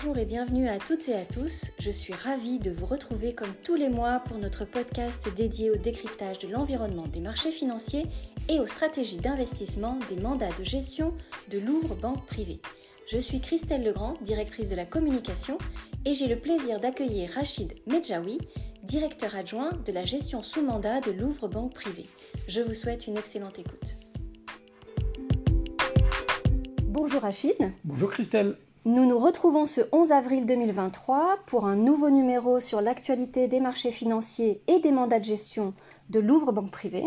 Bonjour et bienvenue à toutes et à tous. Je suis ravie de vous retrouver comme tous les mois pour notre podcast dédié au décryptage de l'environnement des marchés financiers et aux stratégies d'investissement des mandats de gestion de Louvre Banque Privée. Je suis Christelle Legrand, directrice de la communication, et j'ai le plaisir d'accueillir Rachid Medjaoui, directeur adjoint de la gestion sous mandat de Louvre Banque Privée. Je vous souhaite une excellente écoute. Bonjour Rachid. Bonjour Christelle. Nous nous retrouvons ce 11 avril 2023 pour un nouveau numéro sur l'actualité des marchés financiers et des mandats de gestion de Louvre Banque Privée.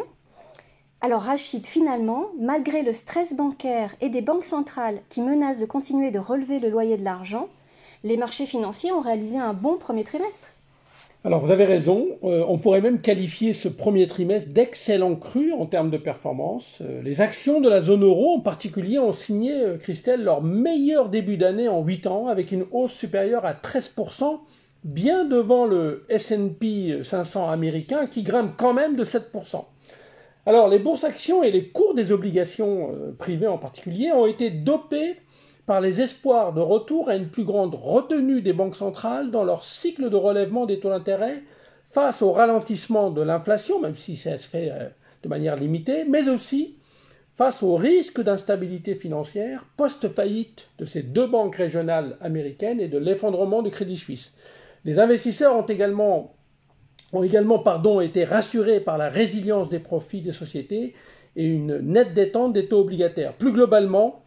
Alors Rachid, finalement, malgré le stress bancaire et des banques centrales qui menacent de continuer de relever le loyer de l'argent, les marchés financiers ont réalisé un bon premier trimestre. Alors vous avez raison, euh, on pourrait même qualifier ce premier trimestre d'excellent cru en termes de performance. Euh, les actions de la zone euro en particulier ont signé, euh, Christelle, leur meilleur début d'année en 8 ans avec une hausse supérieure à 13%, bien devant le SP 500 américain qui grimpe quand même de 7%. Alors les bourses actions et les cours des obligations privées en particulier ont été dopés par les espoirs de retour à une plus grande retenue des banques centrales dans leur cycle de relèvement des taux d'intérêt face au ralentissement de l'inflation, même si ça se fait euh, de manière limitée, mais aussi face au risque d'instabilité financière post-faillite de ces deux banques régionales américaines et de l'effondrement du Crédit Suisse. Les investisseurs ont également, ont également pardon, été rassurés par la résilience des profits des sociétés et une nette détente des taux obligataires. Plus globalement,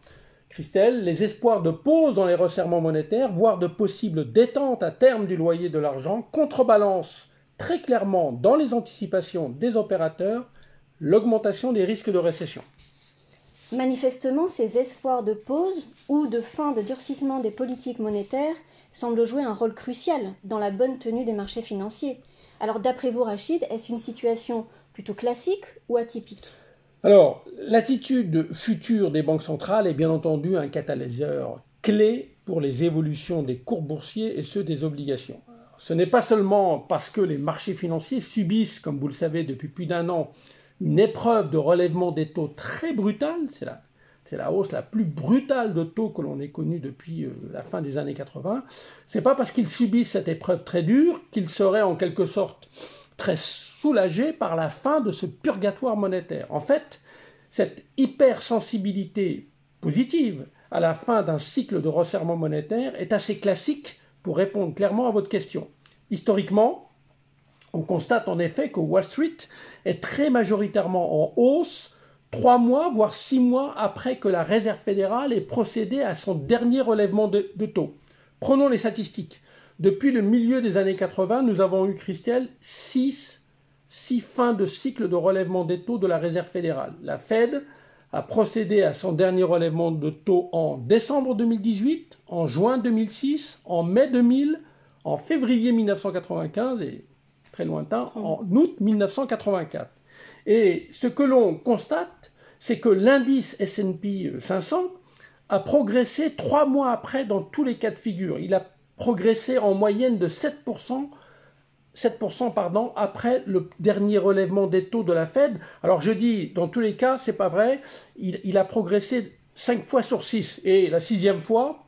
Christelle, les espoirs de pause dans les resserrements monétaires, voire de possibles détentes à terme du loyer de l'argent, contrebalancent très clairement dans les anticipations des opérateurs l'augmentation des risques de récession. Manifestement, ces espoirs de pause ou de fin de durcissement des politiques monétaires semblent jouer un rôle crucial dans la bonne tenue des marchés financiers. Alors d'après vous, Rachid, est-ce une situation plutôt classique ou atypique? Alors, l'attitude future des banques centrales est bien entendu un catalyseur clé pour les évolutions des cours boursiers et ceux des obligations. Ce n'est pas seulement parce que les marchés financiers subissent, comme vous le savez depuis plus d'un an, une épreuve de relèvement des taux très brutale, c'est la, c'est la hausse la plus brutale de taux que l'on ait connue depuis euh, la fin des années 80. C'est pas parce qu'ils subissent cette épreuve très dure qu'ils seraient en quelque sorte très soulagé par la fin de ce purgatoire monétaire. En fait, cette hypersensibilité positive à la fin d'un cycle de resserrement monétaire est assez classique pour répondre clairement à votre question. Historiquement, on constate en effet que Wall Street est très majoritairement en hausse trois mois, voire six mois après que la Réserve fédérale ait procédé à son dernier relèvement de, de taux. Prenons les statistiques. Depuis le milieu des années 80, nous avons eu, Christelle, six, six fins de cycle de relèvement des taux de la Réserve fédérale. La Fed a procédé à son dernier relèvement de taux en décembre 2018, en juin 2006, en mai 2000, en février 1995 et très lointain, en août 1984. Et ce que l'on constate, c'est que l'indice S&P 500 a progressé trois mois après dans tous les cas de figure. Il a progressé en moyenne de 7%, 7% pardon, après le dernier relèvement des taux de la Fed. Alors je dis, dans tous les cas, c'est pas vrai, il, a progressé 5 fois sur 6. Et la sixième fois,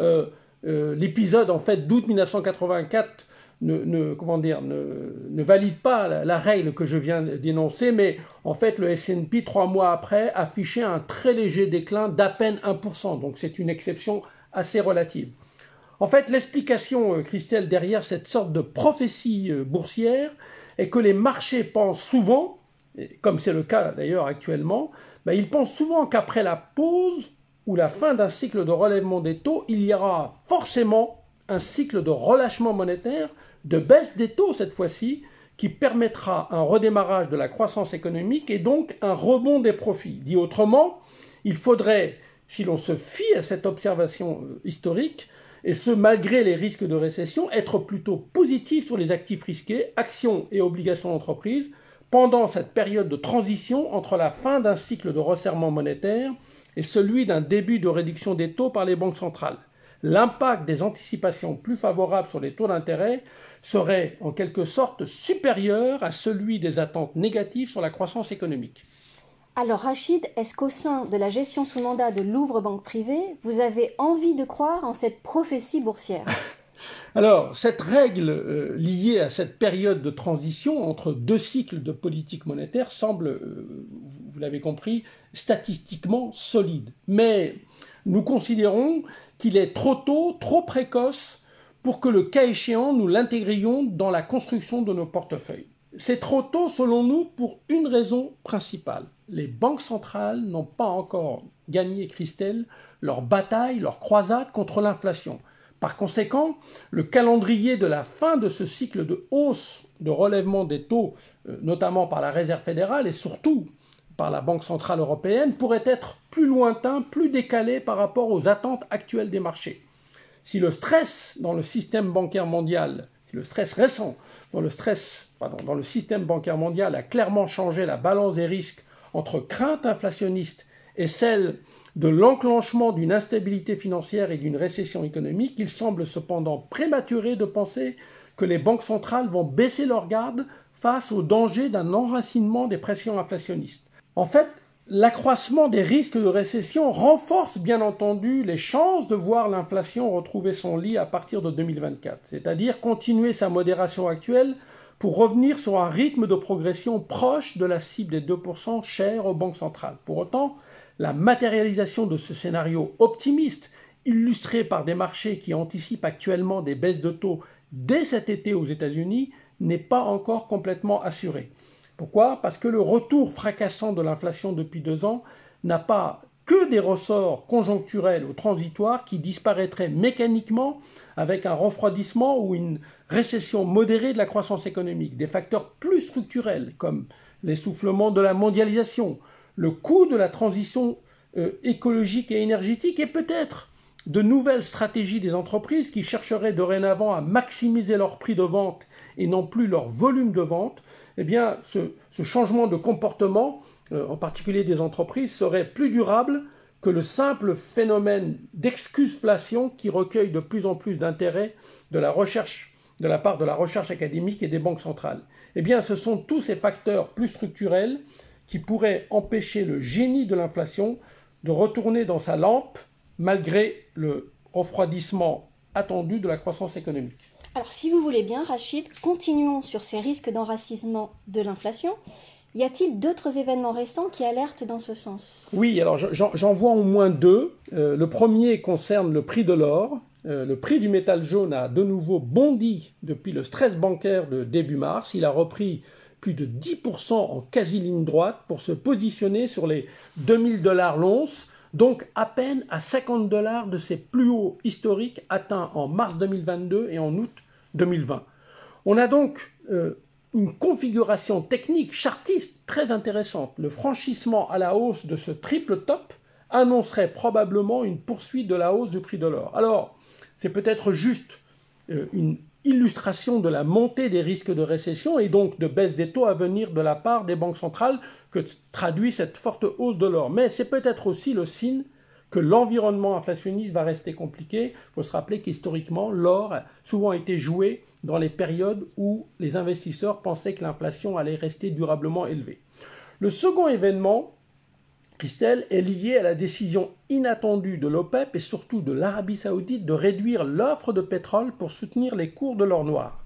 euh, euh, l'épisode en fait d'août 1984 ne, comment dire, ne, valide pas la, la, règle que je viens d'énoncer, mais en fait le S&P, trois mois après, affichait un très léger déclin d'à peine 1%. Donc c'est une exception assez relative. En fait, l'explication, euh, Christelle, derrière cette sorte de prophétie euh, boursière est que les marchés pensent souvent, comme c'est le cas d'ailleurs actuellement, ben, ils pensent souvent qu'après la pause ou la fin d'un cycle de relèvement des taux, il y aura forcément un cycle de relâchement monétaire, de baisse des taux cette fois-ci, qui permettra un redémarrage de la croissance économique et donc un rebond des profits. Dit autrement, il faudrait, si l'on se fie à cette observation euh, historique, et ce malgré les risques de récession, être plutôt positif sur les actifs risqués, actions et obligations d'entreprise, pendant cette période de transition entre la fin d'un cycle de resserrement monétaire et celui d'un début de réduction des taux par les banques centrales. L'impact des anticipations plus favorables sur les taux d'intérêt serait en quelque sorte supérieur à celui des attentes négatives sur la croissance économique. Alors Rachid, est-ce qu'au sein de la gestion sous mandat de Louvre Banque Privée, vous avez envie de croire en cette prophétie boursière? Alors, cette règle euh, liée à cette période de transition entre deux cycles de politique monétaire semble, euh, vous l'avez compris, statistiquement solide. Mais nous considérons qu'il est trop tôt, trop précoce pour que le cas échéant, nous l'intégrions dans la construction de nos portefeuilles. C'est trop tôt selon nous pour une raison principale. Les banques centrales n'ont pas encore gagné, Christelle, leur bataille, leur croisade contre l'inflation. Par conséquent, le calendrier de la fin de ce cycle de hausse, de relèvement des taux, euh, notamment par la Réserve fédérale et surtout par la Banque centrale européenne, pourrait être plus lointain, plus décalé par rapport aux attentes actuelles des marchés. Si le stress dans le système bancaire mondial, le stress récent dans le, système bancaire mondial a clairement changé la balance des risques entre crainte inflationniste et celle de l'enclenchement d'une instabilité financière et d'une récession économique, il semble cependant prématuré de penser que les banques centrales vont baisser leur garde face au danger d'un enracinement des pressions inflationnistes. En fait, l'accroissement des risques de récession renforce bien entendu les chances de voir l'inflation retrouver son lit à partir de 2024, c'est-à-dire continuer sa modération actuelle pour revenir sur un rythme de progression proche de la cible des 2% chère aux banques centrales. Pour autant, la matérialisation de ce scénario optimiste, illustré par des marchés qui anticipent actuellement des baisses de taux dès cet été aux États-Unis, n'est pas encore complètement assurée. Pourquoi? Parce que le retour fracassant de l'inflation depuis deux ans n'a pas que des ressorts conjoncturels ou transitoires qui disparaîtraient mécaniquement avec un refroidissement ou une récession modérée de la croissance économique. Des facteurs plus structurels comme l'essoufflement de la mondialisation, le coût de la transition euh, écologique et énergétique et peut-être de nouvelles stratégies des entreprises qui chercheraient dorénavant à maximiser leur prix de vente et non plus leur volume de vente, eh bien, ce, changement de comportement, euh, en particulier des entreprises, serait plus durable que le simple phénomène d'excusflation qui recueille de plus en plus d'intérêt de la recherche, de la part de la recherche académique et des banques centrales. Eh ce sont tous ces facteurs plus structurels qui pourrait empêcher le génie de l'inflation de retourner dans sa lampe malgré le refroidissement attendu de la croissance économique. Alors si vous voulez bien, Rachid, continuons sur ces risques d'enracissement de l'inflation. Y a-t-il d'autres événements récents qui alertent dans ce sens? Oui, alors j'en vois au moins deux. Euh, le premier concerne le prix de l'or. Euh, le prix du métal jaune a de nouveau bondi depuis le stress bancaire de début mars. Il a repris plus de 10% en quasi-ligne droite pour se positionner sur les 2000 dollars l'once, donc à peine à 50 dollars de ses plus hauts historiques atteints en mars 2022 et en août 2020. On a donc euh, une configuration technique chartiste très intéressante. Le franchissement à la hausse de ce triple top annoncerait probablement une poursuite de la hausse du prix de l'or. Alors, c'est peut-être juste euh, une illustration de la montée des risques de récession et donc de baisse des taux à venir de la part des banques centrales que traduit cette forte hausse de l'or. Mais c'est peut-être aussi le signe que l'environnement inflationniste va rester compliqué. Il faut se rappeler qu'historiquement, l'or a souvent été joué dans les périodes où les investisseurs pensaient que l'inflation allait rester durablement élevée. Le second événement Est liée à la décision inattendue de l'OPEP et surtout de l'Arabie saoudite de réduire l'offre de pétrole pour soutenir les cours de l'or noir.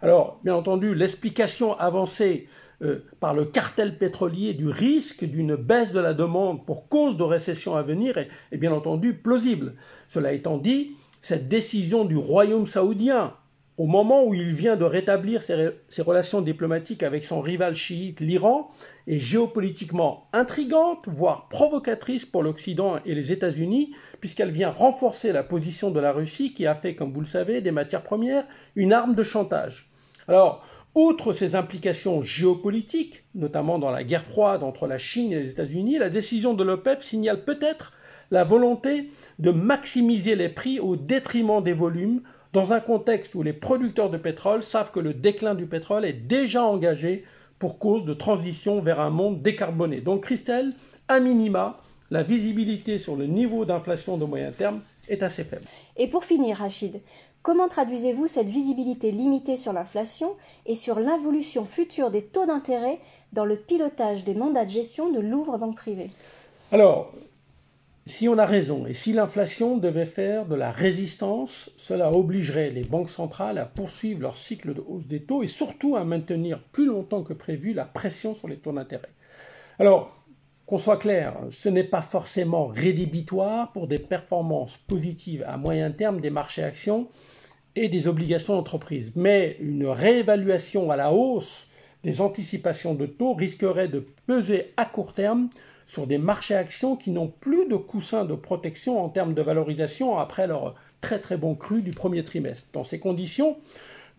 Alors, bien entendu, l'explication avancée euh, par le cartel pétrolier du risque d'une baisse de la demande pour cause de récession à venir est bien entendu plausible. Cela étant dit, cette décision du royaume saoudien au moment où il vient de rétablir ses, relations diplomatiques avec son rival chiite, l'Iran, est géopolitiquement intrigante, voire provocatrice pour l'Occident et les États-Unis, puisqu'elle vient renforcer la position de la Russie qui a fait, comme vous le savez, des matières premières une arme de chantage. Alors, outre ces implications géopolitiques, notamment dans la guerre froide entre la Chine et les États-Unis, la décision de l'OPEP signale peut-être la volonté de maximiser les prix au détriment des volumes dans un contexte où les producteurs de pétrole savent que le déclin du pétrole est déjà engagé pour cause de transition vers un monde décarboné. Donc Christelle, à minima, la visibilité sur le niveau d'inflation de moyen terme est assez faible. Et pour finir, Rachid, comment traduisez-vous cette visibilité limitée sur l'inflation et sur l'évolution future des taux d'intérêt dans le pilotage des mandats de gestion de Louvre Banque Privée? Alors, si on a raison et si l'inflation devait faire de la résistance, cela obligerait les banques centrales à poursuivre leur cycle de hausse des taux et surtout à maintenir plus longtemps que prévu la pression sur les taux d'intérêt. Alors, qu'on soit clair, ce n'est pas forcément rédhibitoire pour des performances positives à moyen terme des marchés actions et des obligations d'entreprise. Mais une réévaluation à la hausse des anticipations de taux risquerait de peser à court terme sur des marchés actions qui n'ont plus de coussin de protection en termes de valorisation après leur très très bon cru du premier trimestre. Dans ces conditions,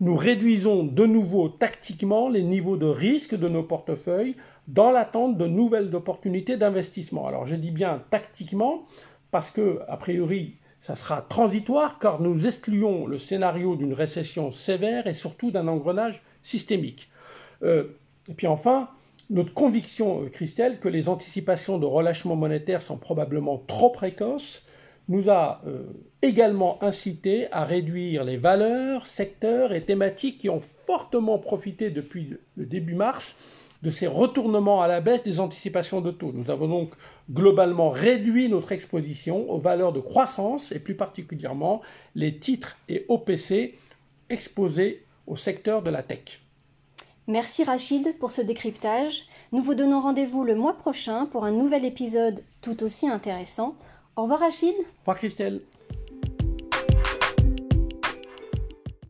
nous réduisons de nouveau tactiquement les niveaux de risque de nos portefeuilles dans l'attente de nouvelles opportunités d'investissement. Alors je dis bien tactiquement parce que, a priori, ça sera transitoire car nous excluons le scénario d'une récession sévère et surtout d'un engrenage systémique. Euh, et puis enfin, notre conviction, euh, Christelle, que les anticipations de relâchement monétaire sont probablement trop précoces nous a euh, également incité à réduire les valeurs, secteurs et thématiques qui ont fortement profité depuis le début mars de ces retournements à la baisse des anticipations de taux. Nous avons donc globalement réduit notre exposition aux valeurs de croissance et plus particulièrement les titres et OPC exposés au secteur de la tech. Merci Rachid pour ce décryptage. Nous vous donnons rendez-vous le mois prochain pour un nouvel épisode tout aussi intéressant. Au revoir Rachid. Au revoir Christelle.